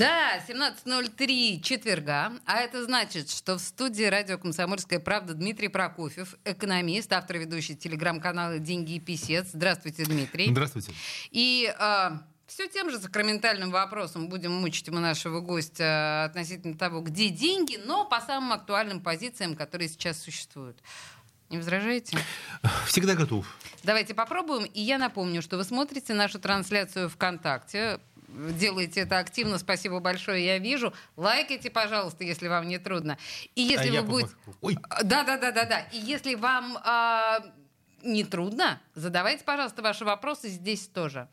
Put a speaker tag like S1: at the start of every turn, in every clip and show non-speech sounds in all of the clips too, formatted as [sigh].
S1: Да, 17.03 четверга. А это значит, что в студии радио «Комсомольская правда» Дмитрий Прокофьев, экономист, автор ведущий телеграм-канала «Деньги и писец». Здравствуйте, Дмитрий.
S2: Здравствуйте.
S1: И а, все тем же сакраментальным вопросом будем мучить мы нашего гостя относительно того, где деньги, но по самым актуальным позициям, которые сейчас существуют. Не возражаете?
S2: Всегда готов.
S1: Давайте попробуем. И я напомню, что вы смотрите нашу трансляцию ВКонтакте. Делаете это активно, спасибо большое, я вижу. Лайкайте, пожалуйста, если вам не трудно. И если
S2: а
S1: вы будете...
S2: Ой.
S1: Да, да, да, да, да. И если вам а, не трудно, задавайте, пожалуйста, ваши вопросы здесь тоже.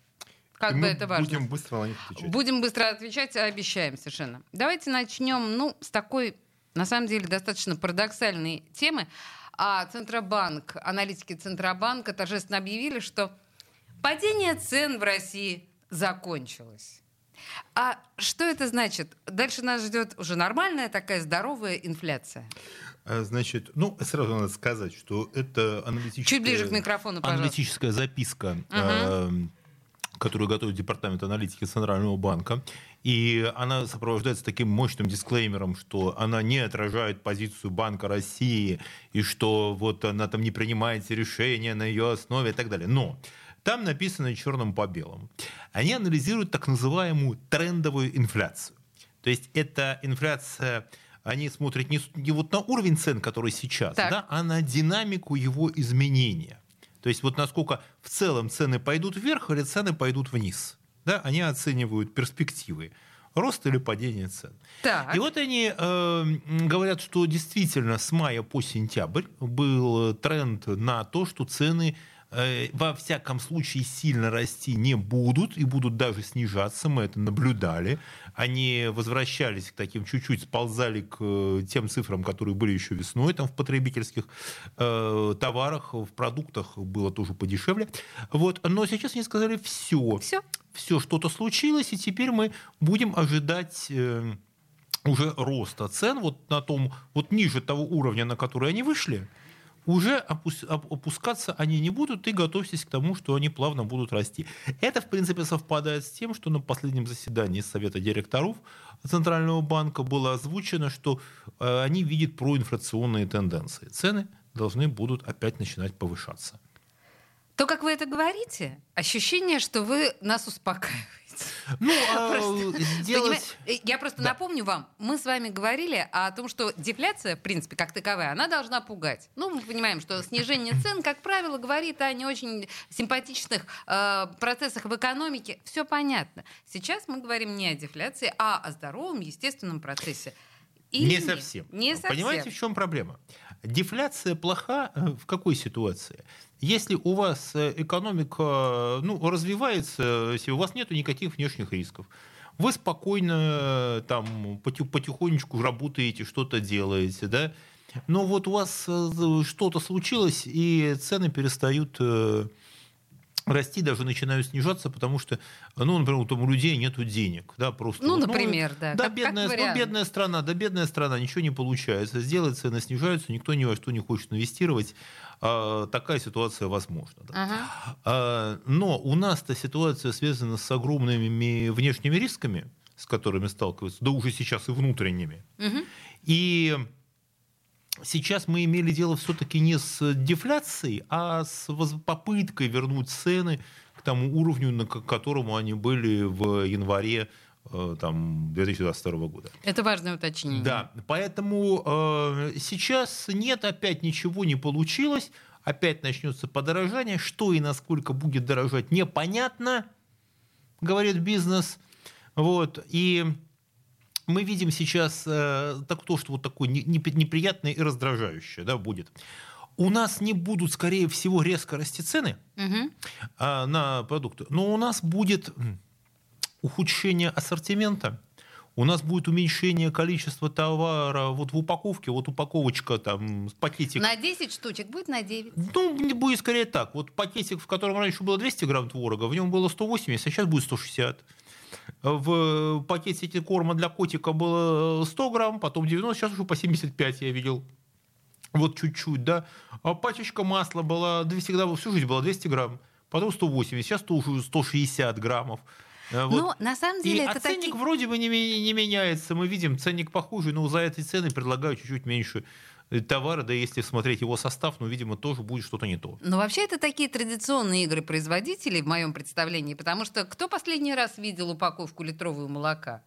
S1: Как бы это важно.
S2: Будем быстро на них отвечать.
S1: Будем быстро отвечать, обещаем совершенно. Давайте начнем, ну, с такой, на самом деле, достаточно парадоксальной темы. А Центробанк, аналитики Центробанка торжественно объявили, что падение цен в России закончилось. А что это значит? Дальше нас ждет уже нормальная такая здоровая инфляция.
S2: А, Значит, ну, сразу надо сказать, что это аналитическая...
S1: Чуть ближе к микрофону, пожалуйста.
S2: Аналитическая записка, э, которую готовит Департамент аналитики Центрального банка. И она сопровождается таким мощным дисклеймером, что она не отражает позицию Банка России, и что вот она там не принимает решения на ее основе и так далее. Но там написано черным по белому. Они анализируют так называемую трендовую инфляцию. То есть это инфляция, они смотрят не, не вот на уровень цен, который сейчас,
S1: Так.
S2: да, а на динамику его изменения. То есть вот насколько в целом цены пойдут вверх или цены пойдут вниз. Да, они оценивают перспективы роста или падения цен.
S1: Так.
S2: И вот они э, говорят, что действительно с мая по сентябрь был тренд на то, что цены э, во всяком случае сильно расти не будут и будут даже снижаться. Мы это наблюдали. Они возвращались к таким чуть-чуть, сползали к э, тем цифрам, которые были еще весной там в потребительских э, товарах, в продуктах было тоже подешевле. Вот. Но сейчас они сказали все.
S1: Все.
S2: Все, что-то случилось, и теперь мы будем ожидать э, уже роста цен вот на том, вот ниже того уровня, на который они вышли, уже опус- оп- опускаться они не будут, и готовьтесь к тому, что они плавно будут расти. Это, в принципе, совпадает с тем, что на последнем заседании Совета директоров Центрального банка было озвучено, что э, они видят проинфляционные тенденции. Цены должны будут опять начинать повышаться.
S1: То, как вы это говорите, ощущение, что вы нас успокаиваете.
S2: Ну, [laughs] а сделать...
S1: Я просто
S2: Да.
S1: напомню вам, мы с вами говорили о том, что дефляция, в принципе, как таковая, она должна пугать. Ну, мы понимаем, что снижение цен, как правило, говорит о не очень симпатичных э, процессах в экономике. Все понятно. Сейчас мы говорим не о дефляции, а о здоровом, естественном процессе. Или
S2: не
S1: нет?
S2: совсем.
S1: Не совсем.
S2: Понимаете, в чем проблема? Дефляция плоха э, в какой ситуации? Если у вас э, экономика ну, развивается, если у вас нет никаких внешних рисков, вы спокойно э, там поти- потихонечку работаете, что-то делаете, да? Но вот у вас э, что-то случилось, и цены перестают расти, даже начинают снижаться, потому что, ну, например, там у людей нет денег, да, просто.
S1: Ну,
S2: вот,
S1: например, да,
S2: Да,
S1: как- как
S2: бедная, ну,
S1: вариант.
S2: бедная страна, да, бедная страна, ничего не получается. Сделать цены снижаются, никто ни во что не хочет инвестировать. А, такая ситуация возможна. да.
S1: Ага.
S2: А, но у нас-то ситуация связана с огромными внешними рисками, с которыми сталкиваются, да уже сейчас и внутренними.
S1: Мгм.
S2: И сейчас мы имели дело все-таки не с дефляцией, а с попыткой вернуть цены к тому уровню, на которому они были в январе э, там, 2022 года.
S1: Это важное уточнение.
S2: Да, поэтому э, сейчас нет, опять ничего не получилось, опять начнется подорожание, что и насколько будет дорожать, непонятно, говорит бизнес. Вот, и мы видим сейчас э, так, то, что вот такое не- не- неприятное и раздражающее да, будет. У нас не будут, скорее всего, резко расти цены
S1: Мгм.
S2: а, на продукты, но у нас будет ухудшение ассортимента, у нас будет уменьшение количества товара вот в упаковке, вот упаковочка там, пакетик.
S1: На 10 штучек будет на 9?
S2: Ну, будет скорее так. Вот пакетик, в котором раньше было 200 грамм творога, в нем было 180, а сейчас будет 160. В пакете корма для котика было 100 грамм, потом 90, сейчас уже по 75 я видел. Вот чуть-чуть, да. А пачечка масла была, всегда всю жизнь была 200 грамм, потом 180, сейчас тоже 160 граммов.
S1: Э, вот. Но на самом деле
S2: и,
S1: это
S2: а ценник
S1: такие...
S2: вроде бы не, не меняется. Мы видим, ценник похожий, но за эти цены предлагают чуть-чуть меньше э, товара, да если смотреть его состав, ну, видимо, тоже будет что-то не то.
S1: Но вообще это такие традиционные игры производителей, в моем представлении, потому что кто последний раз видел упаковку литрового молока?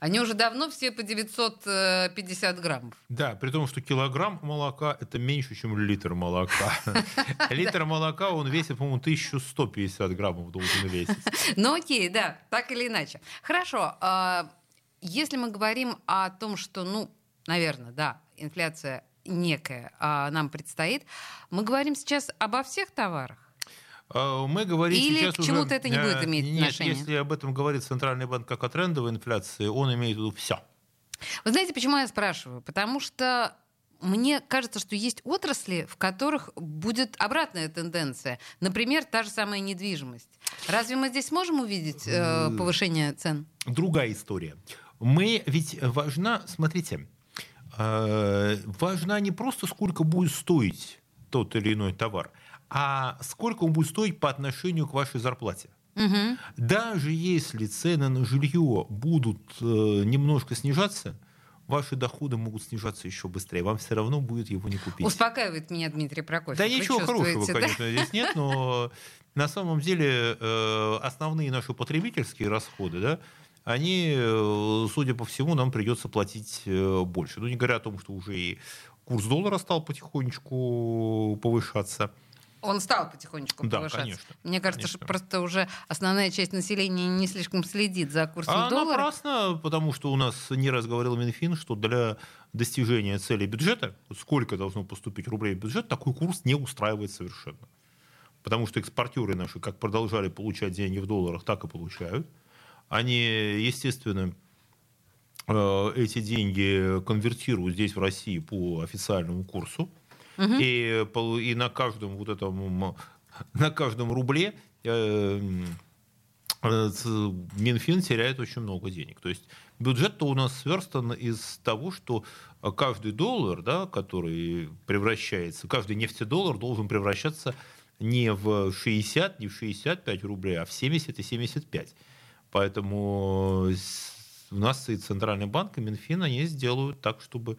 S1: Они уже давно все по 950 граммов.
S2: Да, при том, что килограмм молока это меньше, чем литр молока. [laughs] Литр молока, он весит, по-моему, 1150 граммов должен весить. [laughs]
S1: Ну окей, да, так или иначе. Хорошо, а, если мы говорим о том, что, ну, наверное, да, инфляция некая а, нам предстоит, мы говорим сейчас обо всех товарах.
S2: А, мы говорим
S1: Или
S2: сейчас
S1: к чему-то
S2: уже...
S1: это не будет иметь
S2: Нет,
S1: отношения?
S2: если об этом говорит Центральный банк как о трендовой инфляции, он имеет в виду все.
S1: Вы знаете, почему я спрашиваю? Потому что мне кажется, что есть отрасли, в которых будет обратная тенденция. Например, та же самая недвижимость. Разве мы здесь можем увидеть э, повышение цен?
S2: Другая история. Мы ведь важна, смотрите, важна не просто сколько будет стоить тот или иной товар, а сколько он будет стоить по отношению к вашей зарплате.
S1: Угу.
S2: Даже если цены на жилье будут э, немножко снижаться, ваши доходы могут снижаться еще быстрее. Вам все равно будет его не купить.
S1: Успокаивает меня Дмитрий Прокофьев.
S2: Да
S1: Вы
S2: ничего хорошего,
S1: да?
S2: конечно, здесь нет, но на самом деле э, основные наши потребительские расходы, да, они, э, судя по всему, нам придется платить э, больше. Ну, не говоря о том, что уже и курс доллара стал потихонечку повышаться.
S1: Он стал потихонечку
S2: Да,
S1: повышаться.
S2: конечно,
S1: Мне кажется,
S2: конечно.
S1: что просто уже основная часть населения не слишком следит за курсом
S2: А
S1: доллара.
S2: напрасно, потому что у нас не раз говорил Минфин, что для достижения цели бюджета, сколько должно поступить рублей в бюджет, такой курс не устраивает совершенно. Потому что экспортеры наши как продолжали получать деньги в долларах, так и получают. Они, естественно, э, эти деньги конвертируют здесь, в России, по официальному курсу. И, пол- и на каждом вот этом на каждом рубле э, э, Минфин теряет очень много денег. То есть бюджет-то у нас сверстан из того, что каждый доллар, да, который превращается, каждый нефтедоллар должен превращаться не в 60, не в 65 рублей, а в 70 и 75. Поэтому с- у нас и Центральный банк, и Минфин, они сделают так, чтобы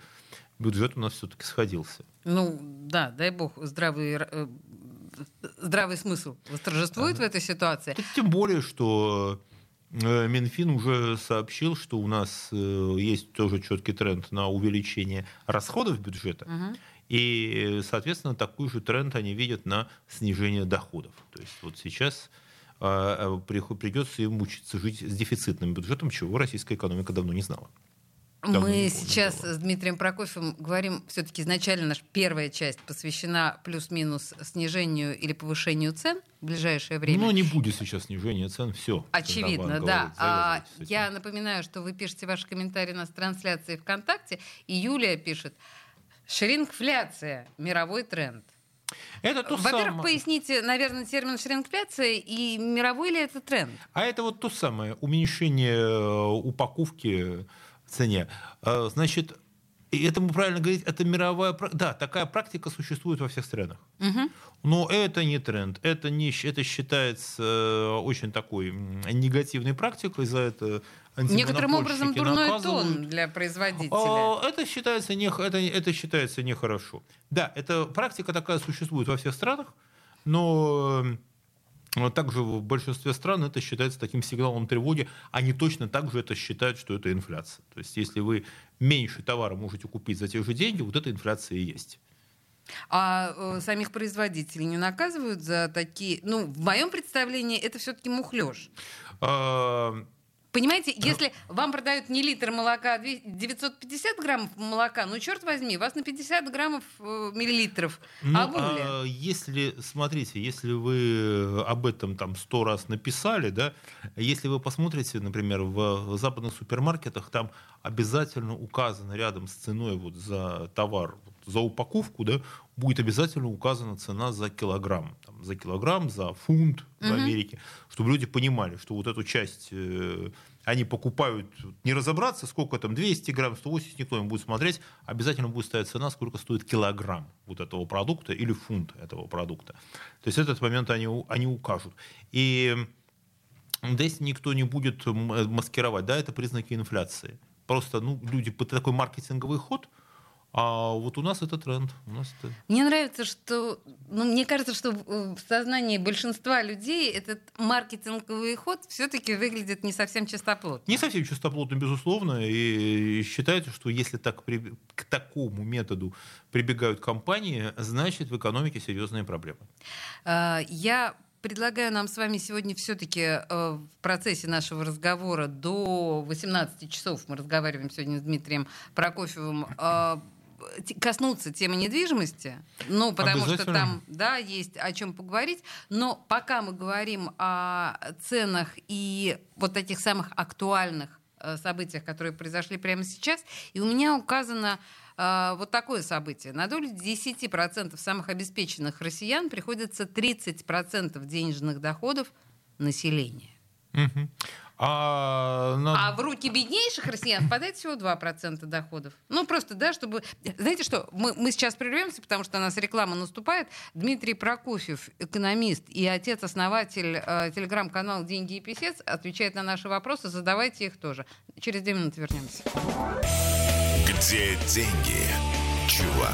S2: бюджет у нас все-таки сходился.
S1: Ну, да, дай бог, здравый, э, здравый смысл восторжествует в этой ситуации.
S2: Тем более, что э, Минфин уже сообщил, что у нас э, есть тоже четкий тренд на увеличение расходов бюджета.
S1: Мгм.
S2: И, соответственно, такой же тренд они видят на снижение доходов. То есть вот сейчас э, э, придется им мучиться жить с дефицитным бюджетом, чего российская экономика давно не знала. Давно
S1: Мы сейчас
S2: этого.
S1: с Дмитрием Прокофьевым говорим, все-таки изначально наша первая часть посвящена плюс-минус снижению или повышению цен в ближайшее время.
S2: Но не будет сейчас снижения цен, все.
S1: Очевидно, да. А, я напоминаю, что вы пишете ваши комментарии в трансляции ВКонтакте. И Юлия пишет, шрингфляция, мировой тренд.
S2: Это то
S1: Во-первых,
S2: самое.
S1: поясните, наверное, термин шрингфляция и мировой ли это тренд?
S2: А это вот то самое уменьшение э, упаковки в цене. Э, Значит, и это мы правильно говорить, это мировая... Да, такая практика существует во всех странах.
S1: Мгм.
S2: Но это не тренд, это, не, это считается э, очень такой негативной практикой, за это
S1: Некоторым образом дурной
S2: наказывают.
S1: тон для производителя.
S2: А, Это считается, не, это, это считается нехорошо. Да, эта практика такая существует во всех странах, но э, также в большинстве стран это считается таким сигналом тревоги. Они точно так же это считают, что это инфляция. То есть если вы меньше товара можете купить за те же деньги, вот эта инфляция и есть.
S1: А э, самих производителей не наказывают за такие... Ну, в моем представлении это все-таки мухлёж.
S2: А,
S1: Понимаете, если вам продают не литр молока, а 950 граммов молока, ну, черт возьми, вас на 50 граммов э, миллилитров
S2: Ну,
S1: обули.
S2: а если, смотрите, если вы об этом там сто раз написали, да, если вы посмотрите, например, в западных супермаркетах, там обязательно указано рядом с ценой вот за товар, за упаковку, да, будет обязательно указана цена за килограмм, там, за килограмм, за фунт в
S1: Мгм.
S2: Америке, чтобы люди понимали, что вот эту часть э, они покупают, не разобраться, сколько там, 200 грамм, 180, никто не будет смотреть, обязательно будет стоять цена, сколько стоит килограмм вот этого продукта или фунт этого продукта. То есть этот момент они, они укажут. И здесь никто не будет э, маскировать, да, это признаки инфляции. Просто, ну, люди, это такой маркетинговый ход, а вот у нас это тренд. У нас это...
S1: Мне нравится, что, ну, мне кажется, что в сознании большинства людей этот маркетинговый ход все-таки выглядит не совсем чистоплотно.
S2: Не совсем чистоплотно, безусловно, и считается, что если так, при- к такому методу прибегают компании, значит в экономике серьезные проблемы.
S1: А, Я предлагаю нам с вами сегодня все-таки в процессе нашего разговора до 18 часов, мы разговариваем сегодня с Дмитрием Прокофьевым, а, коснуться темы недвижимости, ну, потому что там, да, есть о чем поговорить, но пока мы говорим о ценах и вот таких самых актуальных э, событиях, которые произошли прямо сейчас, и у меня указано э, вот такое событие. На долю 10% самых обеспеченных россиян приходится 30% денежных доходов населения.
S2: Мгм. А, на-
S1: А в руки беднейших россиян впадает всего 2% доходов. Ну, просто, да, чтобы... Знаете что, мы, мы сейчас прервемся, потому что у нас реклама наступает. Дмитрий Прокофьев, экономист и отец-основатель э, телеграм-канала «Деньги и писец», отвечает на наши вопросы. Задавайте их тоже. Через две минуты вернемся.
S3: Где деньги, чувак?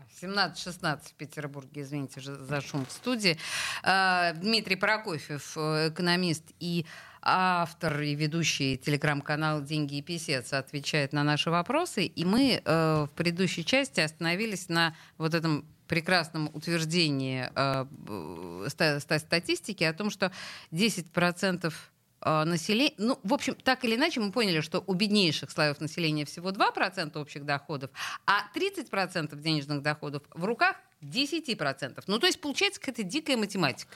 S1: 17-16 в Петербурге, извините за шум в студии. Э, Дмитрий Прокофьев, э, экономист и автор и ведущий телеграм-канала «Деньги и писец» отвечает на наши вопросы. И мы э, в предыдущей части остановились на вот этом прекрасном утверждении э, э, ста- статистики о том, что 10% населения, ну, в общем, так или иначе, мы поняли, что у беднейших слоев населения всего 2% общих доходов, а 30% денежных доходов в руках 10%. Ну, то есть, получается какая-то дикая математика.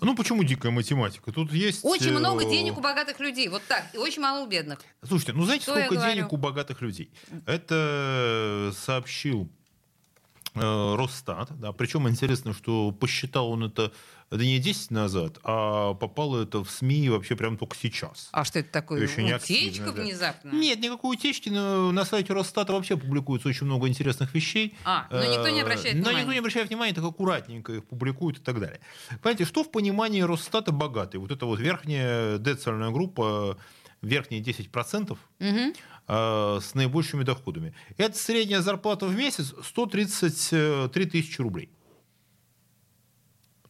S2: Ну, почему дикая математика? Тут есть...
S1: Очень
S2: э,
S1: много денег у богатых людей, вот так, и очень мало у бедных.
S2: Слушайте, ну знаете,
S1: Что
S2: сколько
S1: говорю?
S2: денег у богатых людей? Это сообщил э, Росстат, да, причем интересно, что посчитал он это да не 10 назад, а попало это в СМИ вообще прямо только сейчас.
S1: А что это такое?
S2: Очень
S1: Утечка
S2: активно, да.
S1: внезапно?
S2: Нет, никакой утечки, но на сайте Росстата вообще публикуется очень много интересных вещей.
S1: А, но никто не обращает
S2: Э, Но
S1: внимания.
S2: никто не обращает внимания, так аккуратненько их публикуют и так далее. Понимаете, что в понимании Росстата богатый? Вот эта вот верхняя децельная группа, верхние 10%,
S1: Мгм.
S2: э, с наибольшими доходами. Это средняя зарплата в месяц 133 тысячи рублей.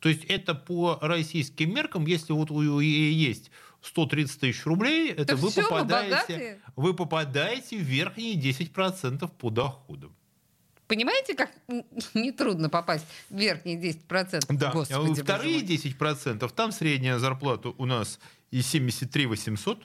S2: То есть это по российским меркам, если вот у у- есть 130 тысяч рублей, это
S1: Да
S2: вы попадаете, вы попадаете в верхние 10% по доходам.
S1: Понимаете, как нетрудно попасть в верхние 10%?
S2: Да,
S1: Господи,
S2: а вторые
S1: мой.
S2: 10%, там средняя зарплата у нас и 73 800,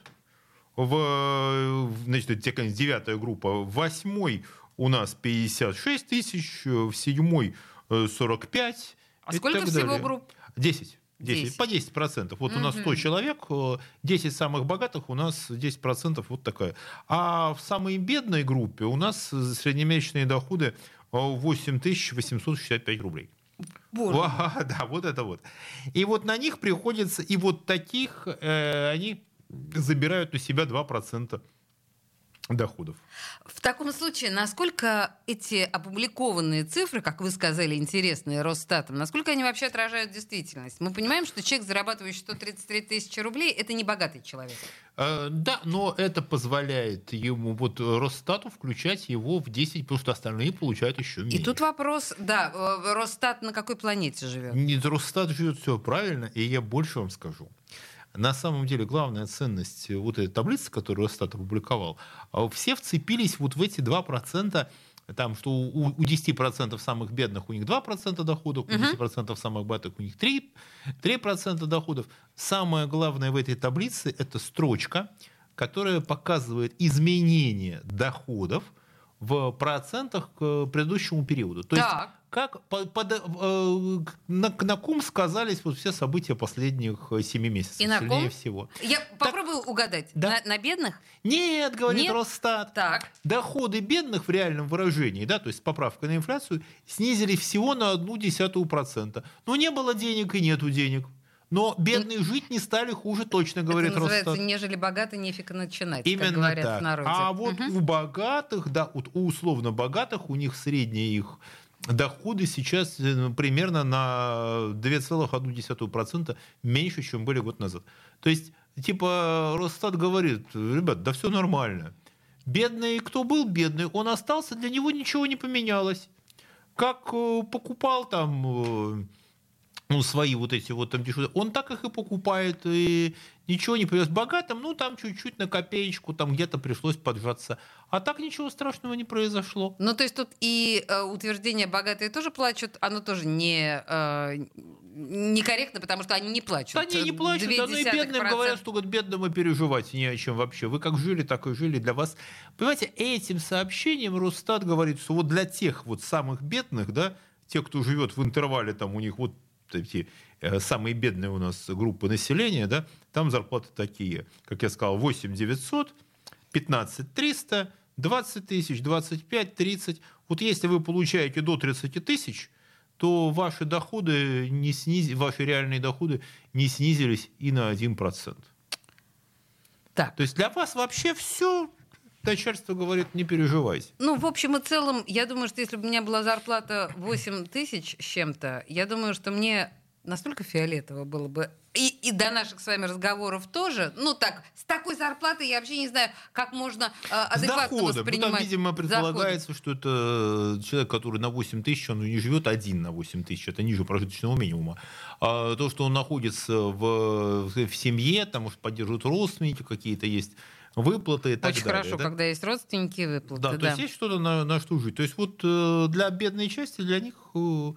S2: в, значит, это девятая группа, в восьмой у нас 56 тысяч, в седьмой э, 45.
S1: А
S2: и
S1: сколько всего
S2: далее.
S1: групп?
S2: 10. 10,
S1: 10.
S2: по 10 процентов. Вот у нас 100 человек, э, 10 самых богатых, у нас 10 процентов вот такая. А в самой бедной группе у нас э, среднемесячные доходы э, 8865 рублей.
S1: Боже.
S2: Ва, Да, вот это вот. И вот на них приходится, и вот таких э, они забирают на себя 2% доходов.
S1: В таком случае, насколько эти опубликованные цифры, как вы сказали, интересные Росстатом, насколько они вообще отражают действительность? Мы понимаем, что человек, зарабатывающий 133 тысячи рублей, это не богатый человек.
S2: Э, да, но это позволяет ему, вот Росстату, включать его в 10, потому что остальные получают еще меньше.
S1: И тут вопрос, да, э, Росстат на какой планете живет?
S2: Нет, Росстат живет все правильно, и я больше вам скажу. На самом деле главная ценность вот этой таблицы, которую Росстат опубликовал, а все вцепились вот в эти 2%, там, что у, у 10% самых бедных у них 2% доходов, у 10% самых богатых у них 3%, 3% доходов. Самое главное в этой таблице – это строчка, которая показывает изменение доходов в процентах к предыдущему периоду. То так. есть как под, под, э, на, на ком сказались вот все события последних э, семи месяцев?
S1: И на ком?
S2: всего.
S1: Я так, попробую угадать. Да? На, на бедных?
S2: Нет, говорит Нет? Росстат.
S1: Так.
S2: Доходы бедных в реальном выражении, да, то есть с поправкой на инфляцию, снизили всего на одну десятую процента. Но не было денег и нету денег. Но бедные жить не стали хуже, точно говорит Это называется,
S1: Росстат. нежели богатый, нефиг начинать,
S2: Именно
S1: как говорят
S2: так.
S1: в народе.
S2: А вот угу. у богатых, да, вот у условно богатых, у них средняя их доходы сейчас э, примерно на 2,1% меньше, чем были год назад. То есть, типа, Росстат говорит, ребят, да все нормально. Бедный, кто был бедный, он остался, для него ничего не поменялось. Как э, покупал там э, ну, свои вот эти вот там дешевые, он так их и покупает, и ничего не привез богатым, ну, там чуть-чуть на копеечку, там где-то пришлось поджаться. А так ничего страшного не произошло.
S1: Ну, то есть тут и э, утверждение «богатые тоже плачут», оно тоже не, э, некорректно, потому что они не плачут.
S2: Они не плачут, да, ну и бедным говорят, что вот бедным и переживать не о чем вообще. Вы как жили, так и жили для вас. Понимаете, этим сообщением Росстат говорит, что вот для тех вот самых бедных, да, тех, кто живет в интервале, там у них вот эти э, самые бедные у нас группы населения, да, там зарплаты такие, как я сказал, 8 900, 15 300, 20 тысяч, 25, 30. Вот если вы получаете до 30 тысяч, то ваши доходы не сниз... ваши реальные доходы не снизились и на 1%.
S1: Так.
S2: То есть для вас вообще все начальство говорит, не переживайте.
S1: Ну, в общем и целом, я думаю, что если бы у меня была зарплата 8 тысяч с чем-то, я думаю, что мне настолько фиолетово было бы. И, и до наших с вами разговоров тоже. Ну так, с такой зарплатой я вообще не знаю, как можно э, адекватно
S2: доходом.
S1: воспринимать. Ну,
S2: там, видимо, предполагается, доходы. что это человек, который на 8 тысяч, он не живет один на 8 тысяч, это ниже прожиточного минимума. А то, что он находится в, в семье, там, может, поддерживают родственники какие-то есть, выплаты и так
S1: Очень
S2: далее.
S1: хорошо, да? когда есть родственники выплаты.
S2: Да, да, то есть есть что-то на, на что жить. То есть вот э, для бедной части, для них э,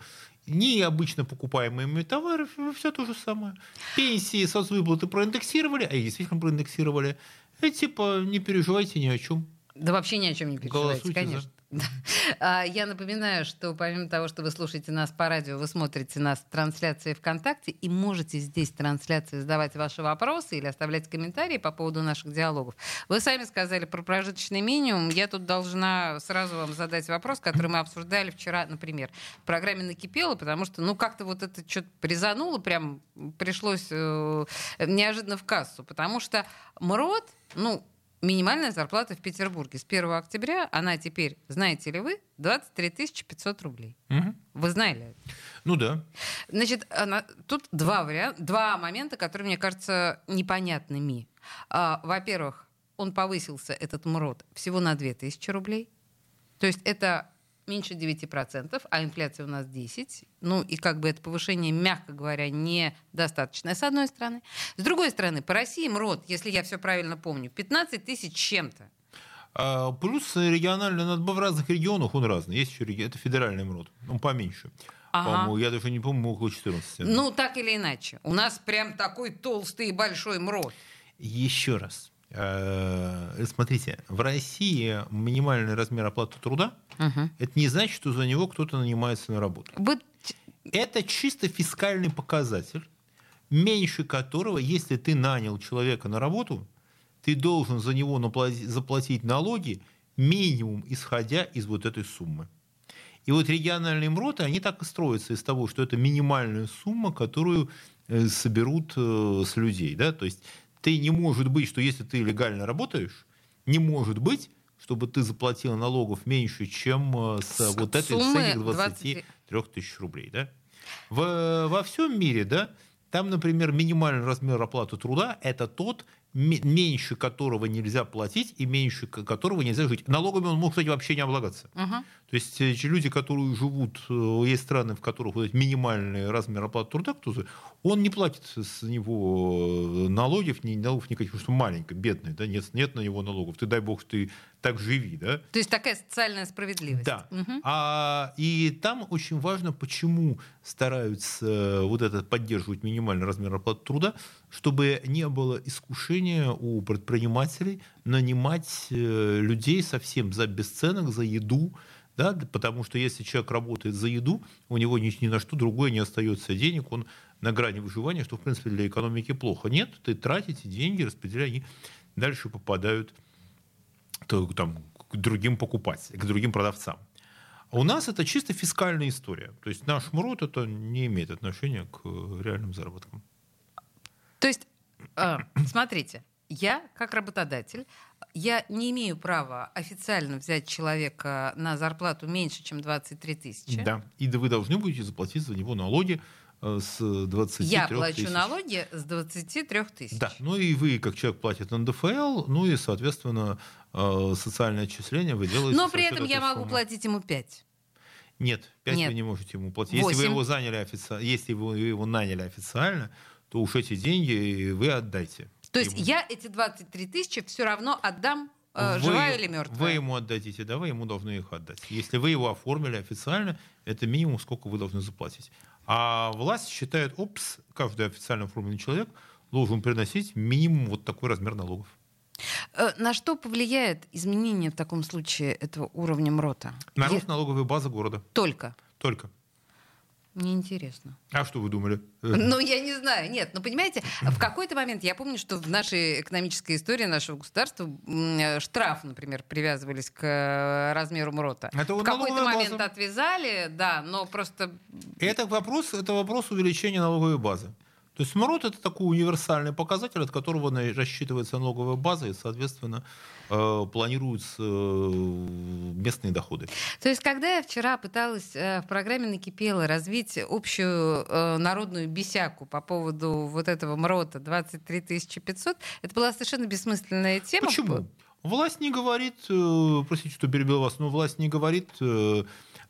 S2: не обычно покупаемыми товары, все то же самое. Пенсии, соцвыплаты проиндексировали, а действительно проиндексировали. И типа не переживайте ни о чем.
S1: Да вообще ни о чем не переживайте, Голосуйте конечно. За. [laughs] А, я напоминаю, что помимо того, что вы слушаете нас по радио, вы смотрите нас в трансляции ВКонтакте и можете здесь трансляции задавать ваши вопросы или оставлять комментарии по поводу наших диалогов. Вы сами сказали про прожиточный минимум. Я тут должна сразу вам задать вопрос, который мы обсуждали вчера, например. В программе «Накипело», потому что, ну, как-то вот это что-то призануло, прям пришлось э, неожиданно в кассу, потому что МРОД, ну, Минимальная зарплата в Петербурге с 1 октября, она теперь, знаете ли вы, 23 500 рублей. Угу. Вы знали
S2: Ну да.
S1: Значит, она, тут два, варианта, два момента, которые, мне кажется, непонятными. А, во-первых, он повысился, этот МРОД, всего на 2000 рублей. То есть это меньше 9%, а инфляция у нас 10%. Ну и как бы это повышение, мягко говоря, недостаточное, с одной стороны. С другой стороны, по России МРОД, если я все правильно помню, 15 тысяч чем-то.
S2: А, плюс региональный надбав в разных регионах он разный. Есть еще это федеральный МРОД, он поменьше. Ага. По-моему, я даже не помню, около 14.
S1: Ну, так или иначе. У нас прям такой толстый и большой МРОД.
S2: Еще раз. Э, смотрите, в России минимальный размер оплаты труда угу. это не значит, что за него кто-то нанимается на работу.
S1: Вы...
S2: Это чисто фискальный показатель, меньше которого, если ты нанял человека на работу, ты должен за него заплатить налоги минимум, исходя из вот этой суммы. И вот региональные МРОТы, они так и строятся из того, что это минимальная сумма, которую э, соберут э, с людей. Да? То есть ты не может быть, что если ты легально работаешь, не может быть, чтобы ты заплатил налогов меньше, чем э, с, с вот этой
S1: суммы
S2: цены 23 тысяч рублей. Да? В, во всем мире, да, там, например, минимальный размер оплаты труда – это тот, меньше которого нельзя платить и меньше которого нельзя жить. Налогами он может, кстати, вообще не облагаться. Uh-huh. То есть э, люди, которые живут, э, есть страны, в которых вот минимальный размер оплаты труда, кто он не платит с него э, налогов, ни налогов никаких, потому что маленький, бедный, да, нет, нет на него налогов. Ты дай бог, ты так живи, да.
S1: То есть такая социальная справедливость.
S2: Да. Угу. А, и там очень важно, почему стараются вот это поддерживать минимальный размер оплаты труда, чтобы не было искушения у предпринимателей нанимать людей совсем за бесценок, за еду, да, потому что если человек работает за еду, у него ни, ни на что другое не остается денег, он на грани выживания, что, в принципе, для экономики плохо. Нет, ты тратите деньги, распределяя, они дальше попадают то, там, к другим покупателям, к другим продавцам. А у нас это чисто фискальная история. То есть наш МРОД это не имеет отношения к реальным заработкам.
S1: То есть, э, смотрите, я, как работодатель, я не имею права официально взять человека на зарплату меньше, чем 23 тысячи.
S2: Да, и вы должны будете заплатить за него налоги э, с 23
S1: Я плачу тысяч. налоги с 23 тысяч.
S2: Да, ну и вы, как человек, платит НДФЛ, ну и, соответственно, э, социальное отчисление вы делаете.
S1: Но при этом я могу платить ему 5.
S2: Нет, 5 Нет. вы не можете ему платить. 8. Если вы его заняли официально, если вы его наняли официально, то уж эти деньги вы отдайте.
S1: То есть ему. я эти 23 тысячи все равно отдам э, вы, живая или мертвая?
S2: Вы ему отдадите, да, вы ему должны их отдать. Если вы его оформили официально, это минимум, сколько вы должны заплатить. А власть считает, опс, каждый официально оформленный человек должен приносить минимум вот такой размер налогов.
S1: Э, на что повлияет изменение в таком случае этого уровня МРОТа?
S2: На рост налоговой базы города.
S1: Только?
S2: Только.
S1: Мне интересно.
S2: А что вы думали?
S1: Ну, я не знаю. Нет, ну, понимаете, в какой-то момент, я помню, что в нашей экономической истории нашего государства штраф, например, привязывались к э, размеру МРОТа. Это в какой-то момент база. отвязали, да, но просто...
S2: Это вопрос, это вопрос увеличения налоговой базы. То есть МРОТ это такой универсальный показатель, от которого рассчитывается налоговая база и, соответственно, э, планируются э, местные доходы.
S1: То есть, когда я вчера пыталась э, в программе «Накипело» развить общую народную бесяку по поводу вот этого МРОТа 23 500, это была совершенно бессмысленная тема.
S2: Почему? Власть не говорит, простите, что перебил вас, но власть не говорит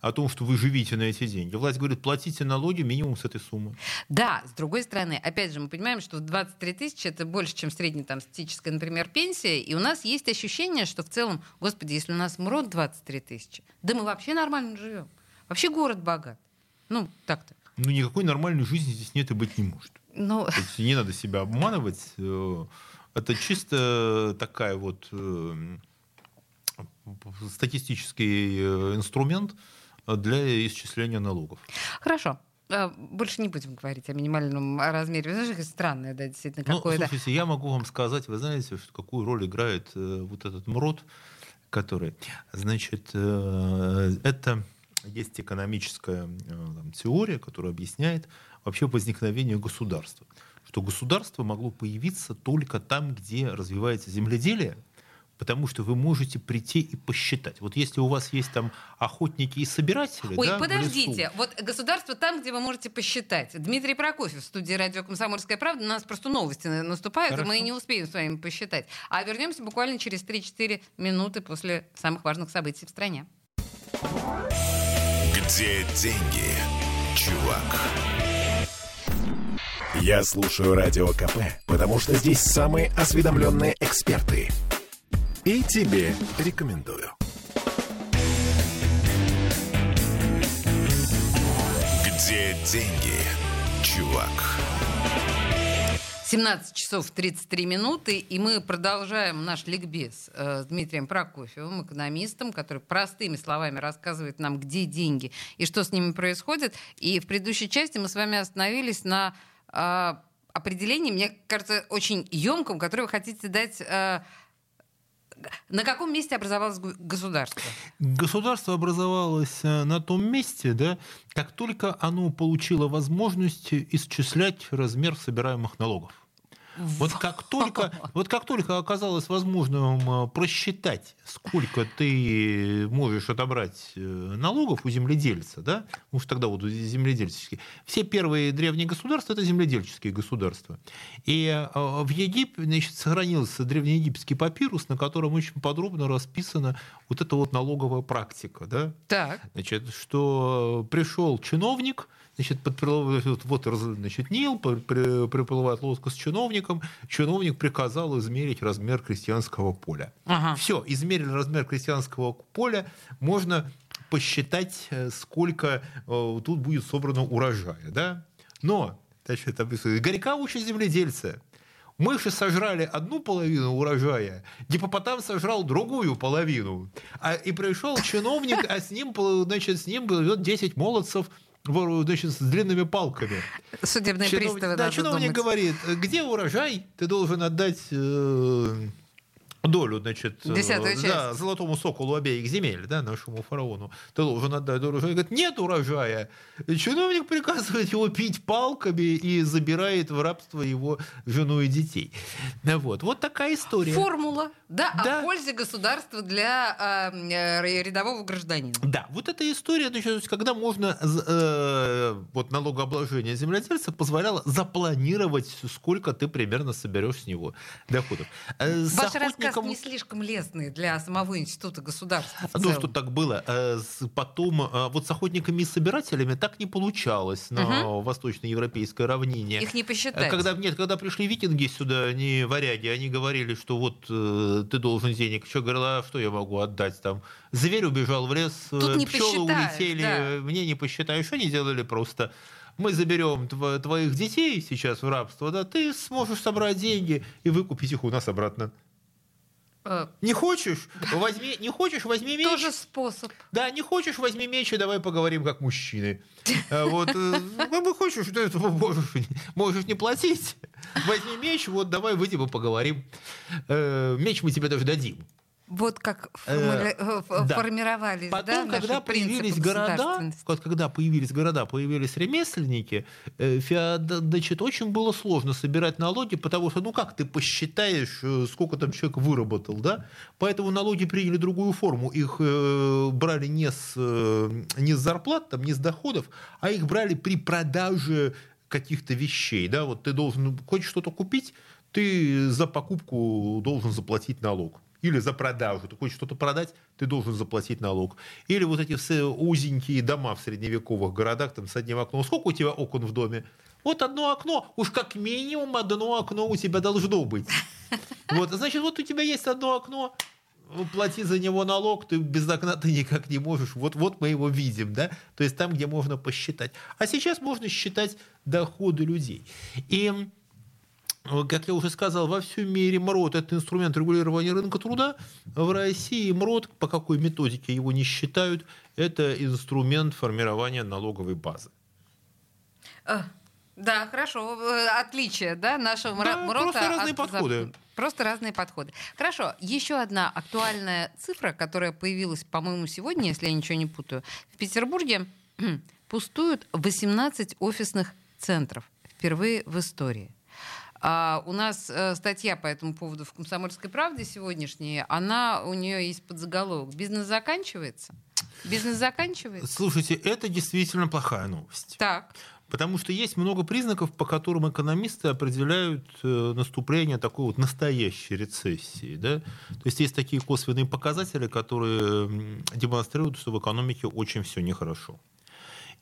S2: о том, что вы живите на эти деньги. Власть говорит, платите налоги минимум с этой суммы.
S1: Да, с другой стороны, опять же, мы понимаем, что 23 тысячи это больше, чем средняя там статистическая, например, пенсия, и у нас есть ощущение, что в целом, господи, если у нас МРОД 23 тысячи, да мы вообще нормально живем. Вообще город богат. Ну, так-то.
S2: Ну, никакой нормальной жизни здесь нет и быть не может. Ну... не надо себя обманывать. Э, это чисто такая вот э, статистический э, инструмент, для исчисления налогов.
S1: Хорошо. А, больше не будем говорить о минимальном размере. Вы знаете, странное, да, действительно, ну, какое-то...
S2: Слушайте, я могу вам сказать, вы знаете, какую роль играет э, вот этот МРОД, который, значит, э, это есть экономическая э, там, теория, которая объясняет вообще возникновение государства. Что государство могло появиться только там, где развивается земледелие, Потому что вы можете прийти и посчитать. Вот если у вас есть там охотники и собиратели.
S1: Ой,
S2: да,
S1: подождите. Вот государство там, где вы можете посчитать. Дмитрий Прокофьев в студии радио Комсомольская правда. У нас просто новости наступают, Хорошо. и мы не успеем с вами посчитать. А вернемся буквально через 3-4 минуты после самых важных событий в стране.
S3: Где деньги, чувак? Я слушаю радио КП, потому что здесь самые осведомленные эксперты. И тебе рекомендую. Где деньги, чувак?
S1: 17 часов 33 минуты, и мы продолжаем наш ликбез э, с Дмитрием Прокофьевым, экономистом, который простыми словами рассказывает нам, где деньги и что с ними происходит. И в предыдущей части мы с вами остановились на э, определении, мне кажется, очень емком, которое вы хотите дать э, на каком месте образовалось государство?
S2: Государство образовалось э, на том месте, да, как только оно получило возможность исчислять размер собираемых налогов. Вот как только, [laughs] вот как только оказалось возможным просчитать, сколько ты можешь отобрать э, налогов у земледельца, да, уж тогда вот земледельческие, все первые древние государства это земледельческие государства. И э, в Египте значит, сохранился древнеегипетский папирус, на котором очень подробно расписана вот эта вот налоговая практика, да.
S1: Так.
S2: Значит, что пришел чиновник, значит, подплывает, вот, значит, Нил, приплывает лодка с чиновником, чиновник приказал измерить размер крестьянского поля. Ага. Все, измерили размер крестьянского поля, можно посчитать, э, сколько э, тут будет собрано урожая, да? Но, значит, горька учит земледельца. Мыши сожрали одну половину урожая, гипопотам сожрал другую половину. А, и пришел чиновник, а с ним, значит, с ним 10 молодцев – значит, с длинными палками.
S1: Судебные Чинов... приставы,
S2: Да, чиновник думать. говорит, где урожай, ты должен отдать э, долю, значит,
S1: э,
S2: да, золотому соколу обеих земель, да, нашему фараону. Ты должен отдать урожай. Говорит, нет урожая. И чиновник приказывает его пить палками и забирает в рабство его жену и детей. Вот, вот такая история.
S1: Формула, да, да. о пользе государства для э, рядового гражданина.
S2: Да, вот эта история, значит, когда можно, э, вот налогообложение земледельца позволяло запланировать, сколько ты примерно соберешь с него доходов.
S1: Э, Ваш рассказ слишком... не слишком лестные для самого института государства.
S2: Ну, что так было. Э, потом э, вот с охотниками и собирателями так не получалось на угу. восточноевропейской равнине.
S1: Их не посчитать.
S2: Когда, нет, когда пришли викинги сюда, не варяги, они говорили, что вот э, ты должен денег. Что говорила, а что я могу отдать там? Зверь убежал в лес, Тут не пчелы улетели, да. мне не посчитаешь. Что они делали просто? мы заберем твоих детей сейчас в рабство, да, ты сможешь собрать деньги и выкупить их у нас обратно. Э, не хочешь, возьми, не хочешь, возьми меч.
S1: Тоже способ.
S2: Да, не хочешь, возьми меч и давай поговорим как мужчины. Э, вот, э, [laughs] ну, хочешь, что это можешь, можешь не платить. Возьми меч, вот давай выйдем и поговорим. Меч мы тебе даже дадим.
S1: Вот как формули... э, да. формировались,
S2: Потом,
S1: да,
S2: когда появились города, когда появились города, появились ремесленники, э, значит, очень было сложно собирать налоги, потому что, ну как ты посчитаешь, э, сколько там человек выработал, да? Поэтому налоги приняли другую форму. Их э, брали не с, э, не с зарплат, там, не с доходов, а их брали при продаже каких-то вещей, да? Вот ты должен, хочешь что-то купить, ты за покупку должен заплатить налог или за продажу. Ты хочешь что-то продать, ты должен заплатить налог. Или вот эти все узенькие дома в средневековых городах, там с одним окном. Сколько у тебя окон в доме? Вот одно окно, уж как минимум одно окно у тебя должно быть. Вот, значит, вот у тебя есть одно окно, плати за него налог, ты без окна ты никак не можешь. Вот, вот мы его видим, да? То есть там, где можно посчитать. А сейчас можно считать доходы людей. И как я уже сказал, во всем мире МРОД – это инструмент регулирования рынка труда. В России МРОД, по какой методике его не считают, это инструмент формирования налоговой базы.
S1: Да, хорошо. Э, отличие, да, нашего
S2: да, МРОТа просто разные от... подходы.
S1: Просто разные подходы. Хорошо. Еще одна актуальная цифра, которая появилась, по-моему, сегодня, если я ничего не путаю. В Петербурге [clears throat] пустуют 18 офисных центров. Впервые в истории. А у нас э, статья по этому поводу в «Комсомольской правде» сегодняшняя, она, у нее есть подзаголовок «Бизнес заканчивается». Бизнес заканчивается.
S2: Слушайте, это действительно плохая новость.
S1: Так.
S2: Потому что есть много признаков, по которым экономисты определяют э, наступление такой вот настоящей рецессии. Да? То есть есть такие косвенные показатели, которые демонстрируют, что в экономике очень все нехорошо.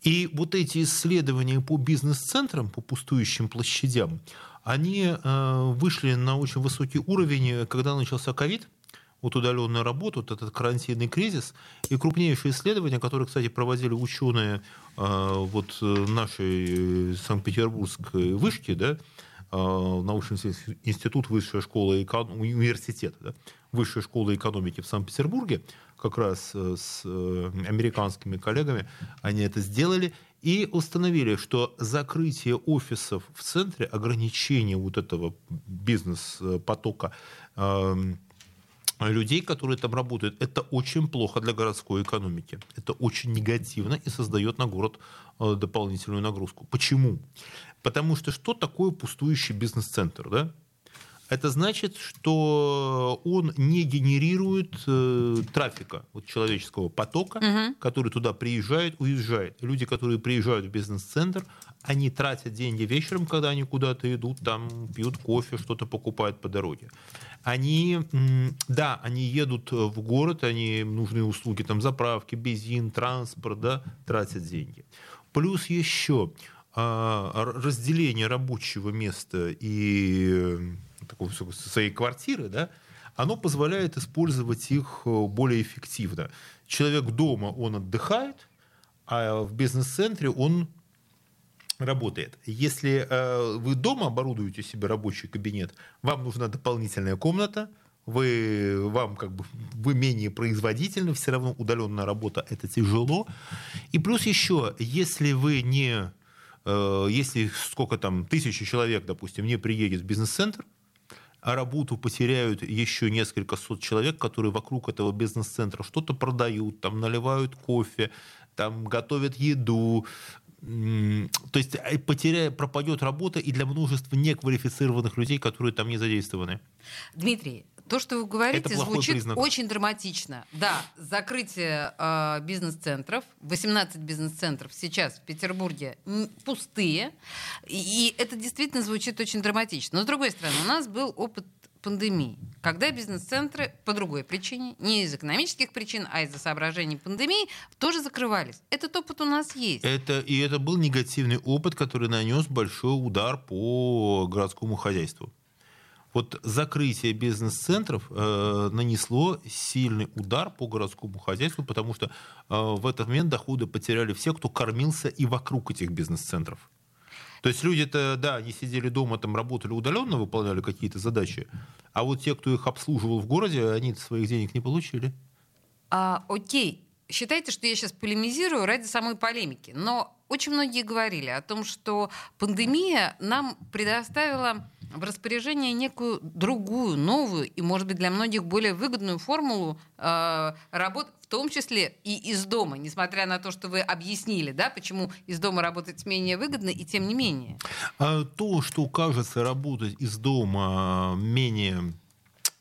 S2: И вот эти исследования по бизнес-центрам, по пустующим площадям, они э, вышли на очень высокий уровень, когда начался ковид, вот удаленная работа, вот этот карантинный кризис, и крупнейшие исследования, которые, кстати, проводили ученые э, вот нашей Санкт-Петербургской вышки, да, э, научный институт Высшая школа университета, да, Высшая школа экономики в Санкт-Петербурге, как раз с американскими коллегами, они это сделали, и установили, что закрытие офисов в центре, ограничение вот этого бизнес-потока эм, людей, которые там работают, это очень плохо для городской экономики. Это очень негативно и создает на город э, дополнительную нагрузку. Почему? Потому что что такое пустующий бизнес-центр? Да? Это значит, что он не генерирует э, трафика, вот человеческого потока, угу. который туда приезжает, уезжает. Люди, которые приезжают в бизнес-центр, они тратят деньги вечером, когда они куда-то идут, там пьют кофе, что-то покупают по дороге. Они, да, они едут в город, они нужны услуги, там заправки, бензин, транспорт, да, тратят деньги. Плюс еще а, разделение рабочего места и такой, своей квартиры, да, оно позволяет использовать их э, более эффективно. Человек дома, он отдыхает, а в бизнес-центре он работает. Если э, вы дома оборудуете себе рабочий кабинет, вам нужна дополнительная комната, вы, вам как бы, вы менее производительны, все равно удаленная работа это тяжело. И плюс еще, если вы не, э, если сколько там, тысячи человек, допустим, не приедет в бизнес-центр, работу потеряют еще несколько сот человек, которые вокруг этого бизнес-центра что-то продают, там наливают кофе, там готовят еду, то есть э, потеряя, пропадет работа и для множества неквалифицированных людей, которые там не задействованы.
S1: Дмитрий, то, что вы говорите, звучит признак. очень драматично. Да, закрытие э, бизнес-центров, 18 бизнес-центров сейчас в Петербурге пустые, и это действительно звучит очень драматично. Но, с другой стороны, у нас был опыт пандемии, когда бизнес-центры по другой причине, не из экономических причин, а из-за соображений пандемии, тоже закрывались. Этот опыт у нас есть.
S2: Это, и это был негативный опыт, который нанес большой удар по городскому хозяйству. Вот закрытие бизнес-центров э, нанесло сильный удар по городскому хозяйству, потому что э, в этот момент доходы потеряли все, кто кормился и вокруг этих бизнес-центров. То есть люди-то, да, они сидели дома, там работали удаленно, выполняли какие-то задачи, а вот те, кто их обслуживал в городе, они своих денег не получили.
S1: А, окей, считайте, что я сейчас полемизирую ради самой полемики, но очень многие говорили о том, что пандемия нам предоставила в распоряжение некую другую, новую и, может быть, для многих более выгодную формулу э, работ, в том числе и из дома, несмотря на то, что вы объяснили, да, почему из дома работать менее выгодно, и тем не менее.
S2: А то, что кажется работать из дома менее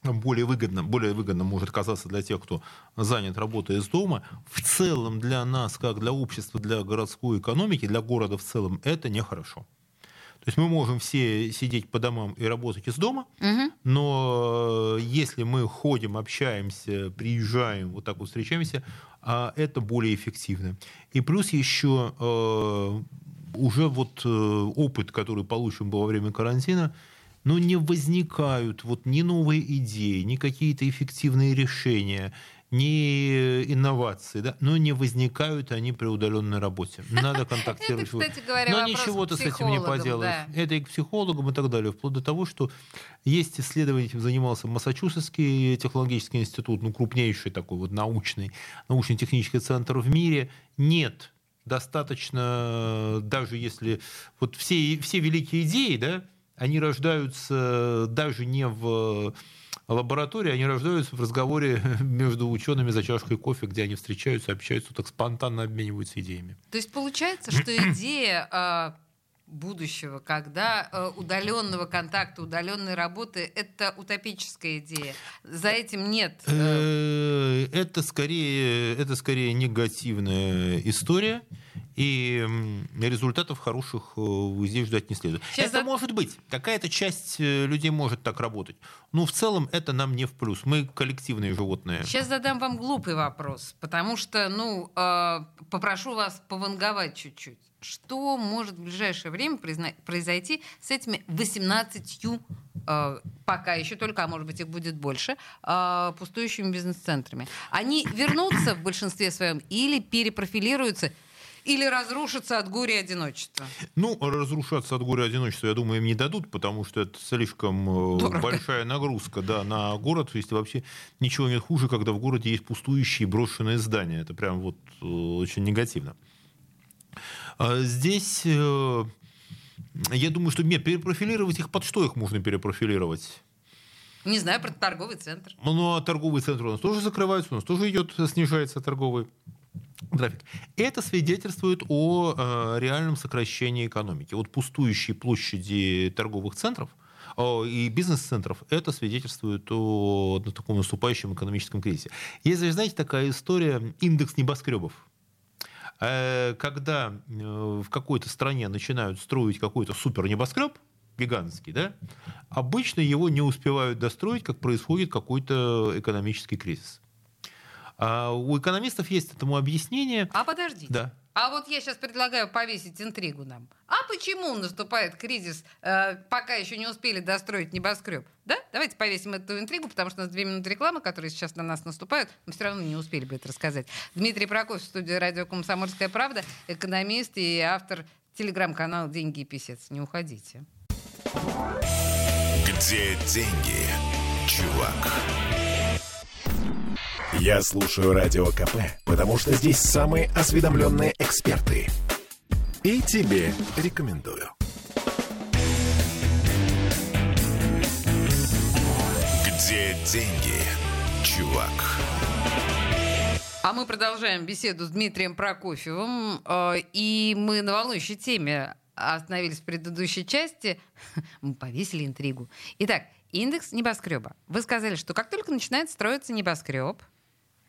S2: более выгодно, более выгодно может казаться для тех, кто занят работой из дома. В целом для нас, как для общества, для городской экономики, для города в целом, это нехорошо. То есть мы можем все сидеть по домам и работать из дома, угу. но если мы ходим, общаемся, приезжаем, вот так вот встречаемся, а, это более эффективно. И плюс еще э, уже вот э, опыт, который получен был во время карантина, но не возникают вот ни новые идеи, ни какие-то эффективные решения, ни инновации, да, но не возникают они при удаленной работе. Надо контактировать. Это,
S1: кстати говоря, но
S2: ничего ты с этим не поделаешь. Да. Это и к психологам и так далее. Вплоть до того, что есть исследование, этим занимался Массачусетский технологический институт, ну, крупнейший такой вот научный, научно-технический центр в мире. Нет достаточно, даже если вот все, все великие идеи, да, они рождаются даже не в лаборатории, они рождаются в разговоре [laughs] между учеными за чашкой кофе, где они встречаются, общаются, так спонтанно обмениваются идеями.
S1: То есть получается, что идея а, будущего, когда э, удаленного контакта, удаленной работы это утопическая идея. За этим нет.
S2: Э, это скорее, это скорее негативная история и результатов хороших э, здесь ждать не следует. Сейчас это за... может быть. Какая-то часть э, людей может так работать. Но в целом это нам не в плюс. Мы коллективные животные.
S1: Сейчас задам вам глупый вопрос, потому что, ну, э, попрошу вас пованговать чуть-чуть. Что может в ближайшее время произойти с этими 18 э, пока еще только, а может быть их будет больше, э, пустующими бизнес-центрами? Они вернутся в большинстве своем или перепрофилируются или разрушатся от горя и одиночества?
S2: Ну, разрушаться от горя и одиночества, я думаю, им не дадут, потому что это слишком э, Дорого. большая нагрузка да, на город. То есть вообще ничего нет хуже, когда в городе есть пустующие брошенные здания. Это прям вот очень негативно. А здесь, э, я думаю, что нет, перепрофилировать их под что их можно перепрофилировать?
S1: Не знаю, про торговый центр.
S2: Ну, а торговый центр у нас тоже закрывается, у нас тоже идет, снижается торговый трафик. Это свидетельствует о э, реальном сокращении экономики. Вот пустующие площади торговых центров, и бизнес-центров, это свидетельствует о таком наступающем экономическом кризисе. Есть, знаете, такая история индекс небоскребов. Э, когда э, в какой-то стране начинают строить какой-то супер небоскреб, гигантский, да, обычно его не успевают достроить, как происходит какой-то экономический кризис. А у экономистов есть этому объяснение.
S1: А подождите.
S2: Да.
S1: А вот я сейчас предлагаю повесить интригу нам. А почему наступает кризис, э, пока еще не успели достроить небоскреб? Да? Давайте повесим эту интригу, потому что у нас две минуты рекламы, которые сейчас на нас наступают, мы все равно не успели бы это рассказать. Дмитрий Прокофьев, студия радио «Комсомольская правда», экономист и автор телеграм-канала «Деньги и писец». Не уходите.
S3: Где деньги, чувак? Я слушаю Радио КП, потому что здесь самые осведомленные эксперты. И тебе рекомендую. Где деньги, чувак?
S1: А мы продолжаем беседу с Дмитрием Прокофьевым. Э, и мы на волнующей теме остановились в предыдущей части. [laughs] Мы повесили интригу. Итак, индекс небоскреба. Вы сказали, что как только начинает строиться небоскреб,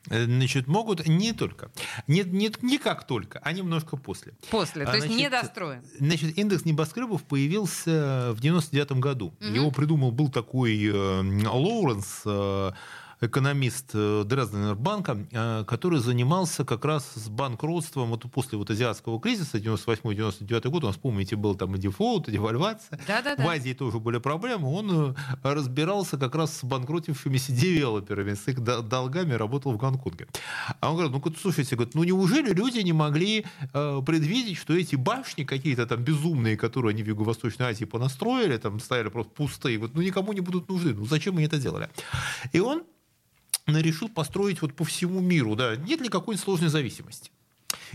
S2: значит, могут не только. Не, не, не как только, а немножко после.
S1: После, то а, есть значит, недостроен.
S2: Значит, индекс небоскребов появился в 99 году. Угу. Его придумал, был такой э, Лоуренс, э, экономист э, Дрезденер банка, э, который занимался как раз с банкротством вот после вот азиатского кризиса 98-99 год. У нас, помните, был там и дефолт, и девальвация.
S1: Да, да, да.
S2: В Азии тоже были проблемы. Он э, разбирался как раз с банкротившимися девелоперами, с их долгами, работал в Гонконге. А он говорит, ну, слушайте, говорит, ну неужели люди не могли предвидеть, что эти башни какие-то там безумные, которые они в Юго-Восточной Азии понастроили, там стояли просто пустые, вот, ну никому не будут нужны. Ну зачем они это делали? И он решил построить вот по всему миру, да, нет ли какой-нибудь сложной зависимости.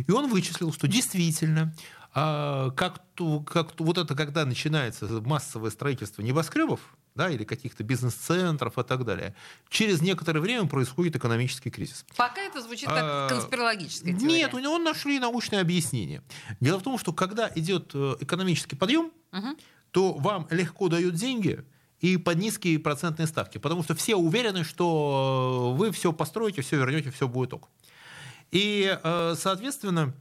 S2: И он вычислил, что действительно, а, как, то, как то, вот это, когда начинается массовое строительство небоскребов, да, или каких-то бизнес-центров и так далее, через некоторое время происходит экономический кризис.
S1: Пока это звучит как а, конспирологическая теория.
S2: Нет, у него нашли научное объяснение. Дело в том, что когда идет э, экономический подъем, угу. то вам легко дают деньги – и под низкие процентные ставки, потому что все уверены, что вы все построите, все вернете, все будет ок. И, э, соответственно,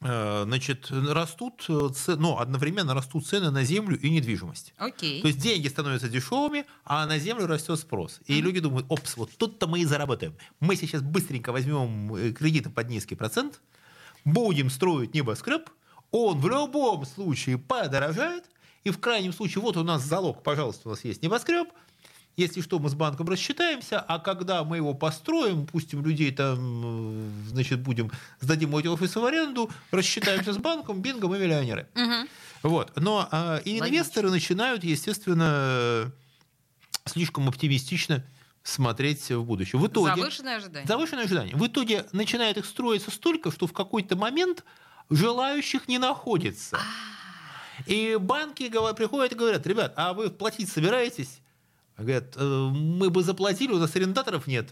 S2: э, значит, растут, но ну, одновременно растут цены на землю и недвижимость.
S1: Окей.
S2: То есть деньги становятся дешевыми, а на землю растет спрос. И mm-hmm. люди думают, опс, вот тут-то мы и заработаем. Мы сейчас быстренько возьмем э, кредиты под низкий процент, будем строить небоскреб, он в любом случае подорожает, и в крайнем случае, вот у нас залог, пожалуйста, у нас есть небоскреб, если что, мы с банком рассчитаемся, а когда мы его построим, пустим людей там, значит, будем, сдадим эти офисы в аренду, рассчитаемся с банком, бинго, мы миллионеры.
S1: Угу.
S2: Вот. Но а, и инвесторы начинают, естественно, слишком оптимистично смотреть в будущее. В итоге,
S1: завышенное ожидание.
S2: Завышенное ожидание. В итоге начинает их строиться столько, что в какой-то момент желающих не находится. А-а-а. И банки приходят и говорят, ребят, а вы платить собираетесь? Говорят, «Э, мы бы заплатили, у нас арендаторов нет.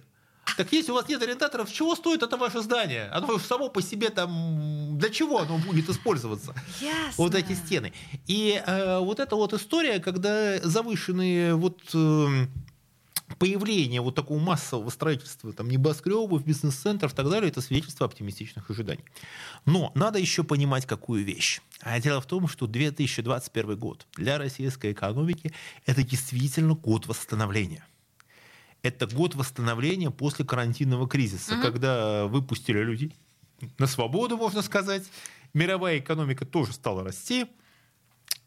S2: Так если у вас нет арендаторов, чего стоит это ваше здание? Оно само по себе там... Для чего оно будет использоваться?
S1: Ясно.
S2: Вот эти стены. И э, вот эта вот история, когда завышенные вот... Э, появление вот такого массового строительства там, небоскребов, бизнес-центров и так далее, это свидетельство оптимистичных ожиданий. Но надо еще понимать какую вещь. А дело в том, что 2021 год для российской экономики это действительно год восстановления. Это год восстановления после карантинного кризиса, угу. когда выпустили людей на свободу, можно сказать. Мировая экономика тоже стала расти.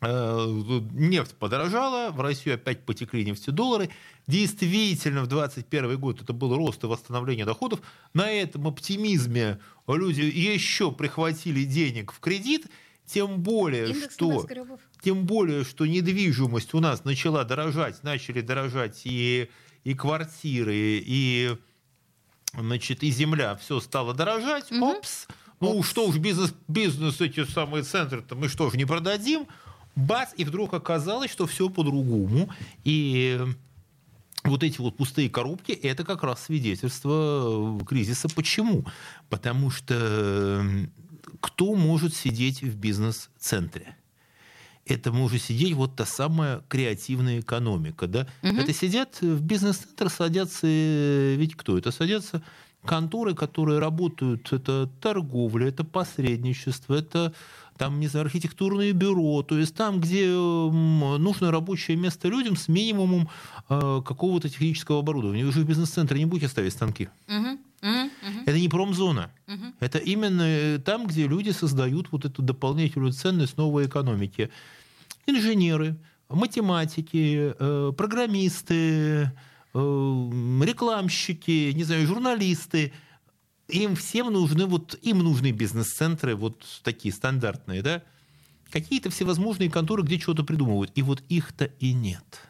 S2: Э, нефть подорожала, в Россию опять потекли нефтедоллары. Действительно, в 2021 год это был рост и восстановление доходов. На этом оптимизме люди еще прихватили денег в кредит, тем более, Индекс что, тем более, что недвижимость у нас начала дорожать, начали дорожать и, и квартиры, и, значит, и земля, все стало дорожать. Угу. Опс, ну Опс. что уж бизнес, бизнес эти самые центры-то мы что ж не продадим? Бац, и вдруг оказалось, что все по-другому. И вот эти вот пустые коробки – это как раз свидетельство кризиса. Почему? Потому что кто может сидеть в бизнес-центре? это может сидеть вот та самая креативная экономика. Да? Угу. Это сидят в бизнес-центр, садятся, э, ведь кто? Это садятся конторы, которые работают, это торговля, это посредничество, это там, не знаю, архитектурное бюро, то есть там, где нужно рабочее место людям с минимумом э, какого-то технического оборудования. Вы же в бизнес-центре не будете ставить станки. Угу. Это не промзона. Угу. Это именно э, там, где люди создают вот эту дополнительную ценность новой экономики. Инженеры, математики, э, программисты, рекламщики, не знаю, журналисты. Им всем нужны вот им нужны бизнес-центры вот такие стандартные, да? Какие-то всевозможные конторы, где что-то придумывают. И вот их-то и нет.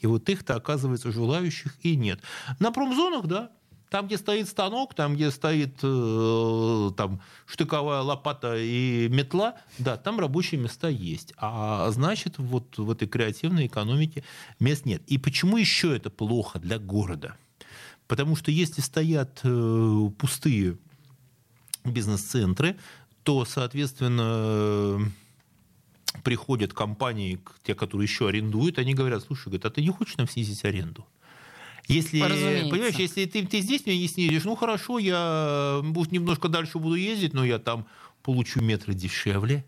S2: И вот их-то, оказывается, желающих и нет. На промзонах, да, там, где стоит станок, там, где стоит э, там, штыковая лопата и метла, да, там рабочие места есть. А значит, вот в этой креативной экономике мест нет. И почему еще это плохо для города? Потому что если стоят э, пустые бизнес-центры, то, соответственно, приходят компании, те, которые еще арендуют, они говорят, слушай, говорят, а ты не хочешь нам снизить аренду? Если, понимаешь, если ты, ты здесь меня не снизишь, ну хорошо, я немножко дальше буду ездить, но я там получу метры дешевле.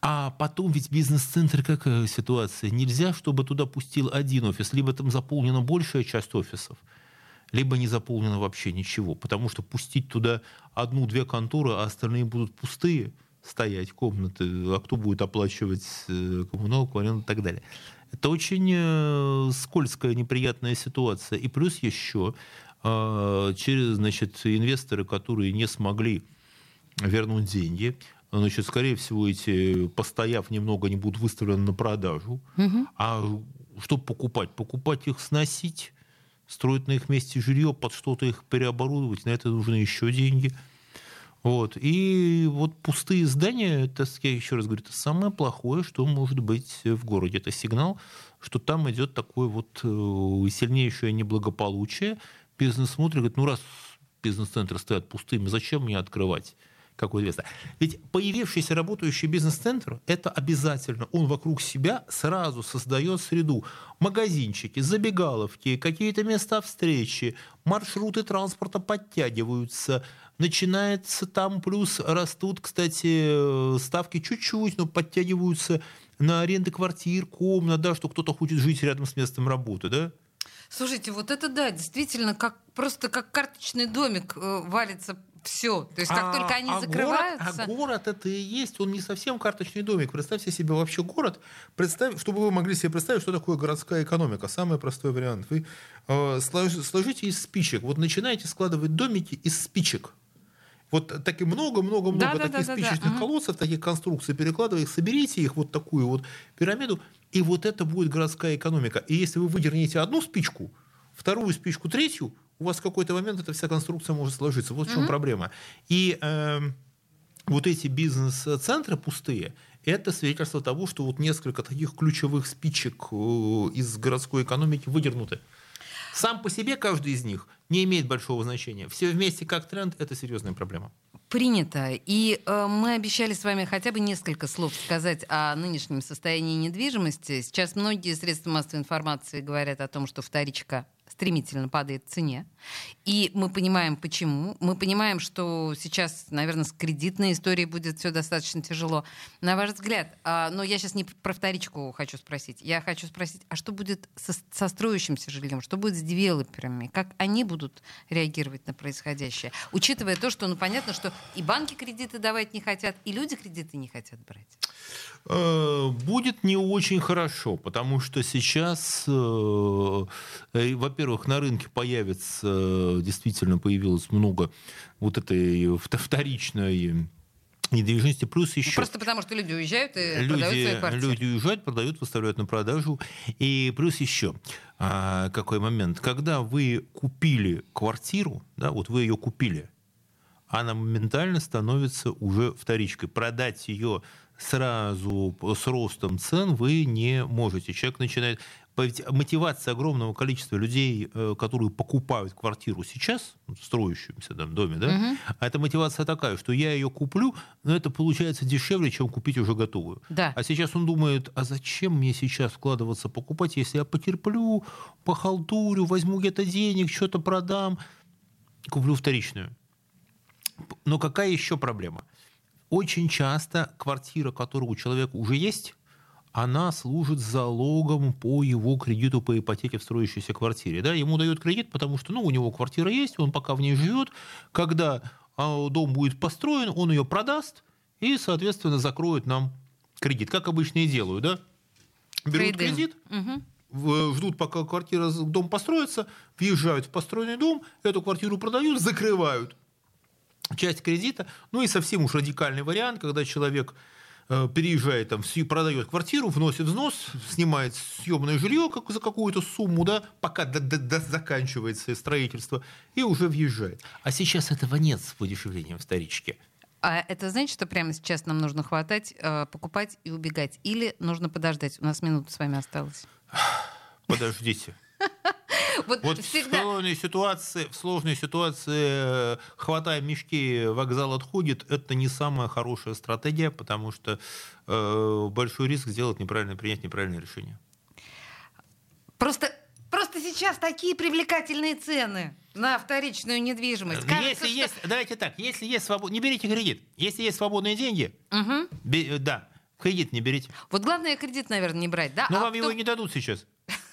S2: А потом ведь бизнес-центр какая ситуация? Нельзя, чтобы туда пустил один офис, либо там заполнена большая часть офисов, либо не заполнено вообще ничего. Потому что пустить туда одну-две конторы, а остальные будут пустые стоять комнаты, а кто будет оплачивать э, коммуналку, аренду и так далее. Это очень э, скользкая, неприятная ситуация. И плюс еще э, через, значит, инвесторы, которые не смогли вернуть деньги, значит, скорее всего, эти, постояв немного, они будут выставлены на продажу. Угу. А что покупать? Покупать их, сносить, строить на их месте жилье, под что-то их переоборудовать, на это нужны еще деньги. Вот. И вот пустые здания, это, я еще раз говорю, это самое плохое, что может быть в городе. Это сигнал, что там идет такое вот э, сильнейшее неблагополучие. Бизнес смотрит, говорит, ну раз бизнес-центры стоят пустыми, зачем мне открывать? Какой инвестор. Ведь появившийся работающий бизнес-центр, это обязательно, он вокруг себя сразу создает среду. Магазинчики, забегаловки, какие-то места встречи, маршруты транспорта подтягиваются, начинается там, плюс растут, кстати, ставки чуть-чуть, но подтягиваются на аренды квартир, комнат, да, что кто-то хочет жить рядом с местом работы, да?
S1: Слушайте, вот это да, действительно, как просто как карточный домик э, валится все. То есть как а, только они а закрываются...
S2: Город, а город это и есть, он не совсем карточный домик. Представьте себе вообще город, представь, чтобы вы могли себе представить, что такое городская экономика. Самый простой вариант. Вы э, сложите из спичек. Вот начинаете складывать домики из спичек. Вот так и много-много-много да, таких да, спичечных да, колодцев, угу. таких конструкций, перекладывая их, соберите их вот такую вот пирамиду, и вот это будет городская экономика. И если вы выдернете одну спичку, вторую спичку, третью, у вас в какой-то момент эта вся конструкция может сложиться. Вот в чем mm-hmm. проблема. И э, вот эти бизнес-центры пустые, это свидетельство того, что вот несколько таких ключевых спичек э, из городской экономики выдернуты. Сам по себе каждый из них не имеет большого значения. Все вместе как тренд – это серьезная проблема.
S1: Принято. И э, мы обещали с вами хотя бы несколько слов сказать о нынешнем состоянии недвижимости. Сейчас многие средства массовой информации говорят о том, что вторичка стремительно падает в цене. И мы понимаем, почему. Мы понимаем, что сейчас, наверное, с кредитной историей будет все достаточно тяжело. На ваш взгляд, а, но я сейчас не про вторичку хочу спросить. Я хочу спросить, а что будет со, со строящимся жильем? Что будет с девелоперами? Как они будут реагировать на происходящее? Учитывая то, что, ну, понятно, что и банки кредиты давать не хотят, и люди кредиты не хотят брать.
S2: Э, будет не очень хорошо, потому что сейчас, э, э, во-первых, на рынке появится, действительно появилось много вот этой вторичной недвижимости, плюс еще... Ну,
S1: просто потому, что люди уезжают и люди, продают свои квартиры.
S2: Люди уезжают, продают, выставляют на продажу. И плюс еще а, какой момент. Когда вы купили квартиру, да, вот вы ее купили, она моментально становится уже вторичкой. Продать ее сразу с ростом цен вы не можете. Человек начинает мотивация огромного количества людей, э, которые покупают квартиру сейчас, в строящемся там, доме, да, угу. а эта мотивация такая, что я ее куплю, но это получается дешевле, чем купить уже готовую.
S1: Да.
S2: А сейчас он думает, а зачем мне сейчас вкладываться покупать, если я потерплю, похалтурю, возьму где-то денег, что-то продам, куплю вторичную. Но какая еще проблема? Очень часто квартира, которая у человека уже есть, она служит залогом по его кредиту по ипотеке в строящейся квартире. Да? Ему дают кредит, потому что ну, у него квартира есть, он пока в ней живет. Когда а, дом будет построен, он ее продаст и, соответственно, закроет нам кредит. Как обычно и делают. Да? Берут Трейдинг. кредит, угу. ждут, пока квартира, дом построится, въезжают в построенный дом, эту квартиру продают, закрывают часть кредита. Ну и совсем уж радикальный вариант, когда человек переезжает, там, продает квартиру, вносит взнос, снимает съемное жилье как, за какую-то сумму, да, пока до, до, до заканчивается строительство, и уже въезжает. А сейчас этого нет с подешевлением вторички.
S1: А это значит, что прямо сейчас нам нужно хватать, э, покупать и убегать? Или нужно подождать? У нас минута с вами осталась.
S2: Подождите. Вот, вот всегда... в, сложной ситуации, в сложной ситуации, э, хватая мешки, вокзал отходит, это не самая хорошая стратегия, потому что э, большой риск сделать неправильно, принять неправильное решение.
S1: Просто Просто сейчас такие привлекательные цены на вторичную недвижимость.
S2: Кажется, если что... есть, давайте так, если есть свобод... не берите кредит. Если есть свободные деньги, угу. бе... да, кредит не берите.
S1: Вот главное кредит, наверное, не брать, да?
S2: Но а вам кто... его не дадут сейчас.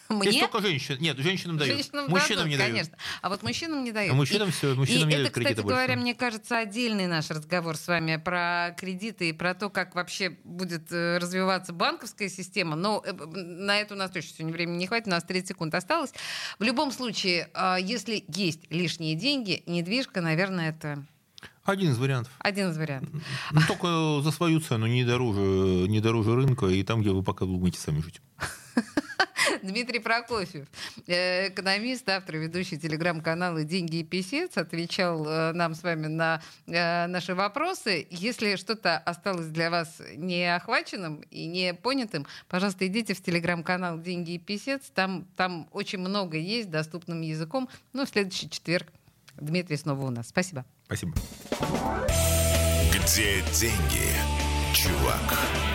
S1: Мне?
S2: Есть только женщин. Нет, женщинам дают. Женщинам мужчинам дадут, не дают. Конечно.
S1: А вот мужчинам не дают.
S2: А мужчинам и, все, мужчинам
S1: и
S2: не
S1: это, кстати говоря, больше. мне кажется, отдельный наш разговор с вами про кредиты и про то, как вообще будет э, развиваться банковская система. Но э, на это у нас точно сегодня времени не хватит, у нас 30 секунд осталось. В любом случае, а, если есть лишние деньги, недвижка, наверное, это
S2: один из вариантов.
S1: Один из вариантов.
S2: Ну, только за свою цену, не дороже, не дороже рынка, и там, где вы пока думаете сами жить. [laughs]
S1: Дмитрий Прокофьев, э, экономист, автор, ведущий телеграм-канала «Деньги и писец», отвечал э, нам с вами на э, наши вопросы. Если что-то осталось для вас не охваченным и не понятым, пожалуйста, идите в телеграм-канал «Деньги и писец». Там, там очень много есть доступным языком. Ну, в следующий четверг Дмитрий снова у нас. Спасибо.
S2: Спасибо.
S3: Где деньги, чувак?